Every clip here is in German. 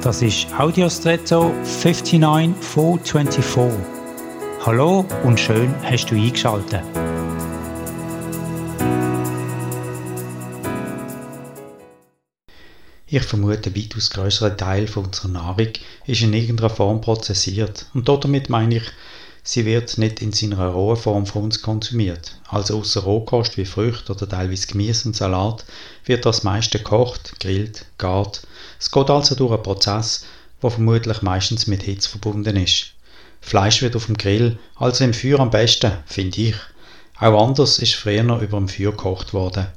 Das ist Audiostretto 59424. Hallo und schön hast du eingeschaltet. Ich vermute, weitaus größerer Teil unserer Nahrung ist in irgendeiner Form prozessiert. Und damit meine ich, sie wird nicht in seiner rohen Form von uns konsumiert. Also außer Rohkost wie Früchte oder teilweise Gemüse und Salat wird das meiste gekocht, grillt, gart es geht also durch einen Prozess, der vermutlich meistens mit Hitze verbunden ist. Fleisch wird auf dem Grill, also im Feuer am besten, finde ich. Auch anders ist früher noch über dem Feuer gekocht worden.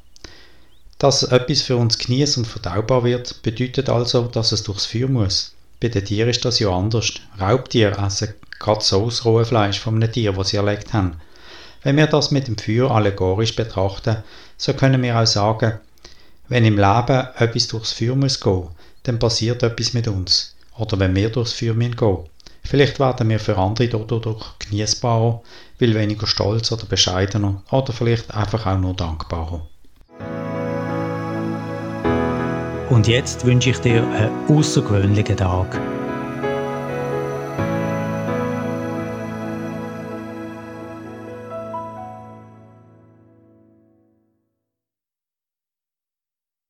Dass etwas für uns genießt und verdaubar wird, bedeutet also, dass es durchs Feuer muss. Bei den Tieren ist das ja anders. Raubtiere essen gerade so das rohe Fleisch von einem Tier, das sie erlegt haben. Wenn wir das mit dem Feuer allegorisch betrachten, so können wir auch sagen, wenn im Leben etwas durchs Feuer muss gehen, dann passiert etwas mit uns. Oder wenn wir durchs Feuer gehen müssen. Vielleicht werden wir für andere dadurch genießbarer, weil weniger stolz oder bescheidener oder vielleicht einfach auch nur dankbarer. Und jetzt wünsche ich dir einen außergewöhnlichen Tag.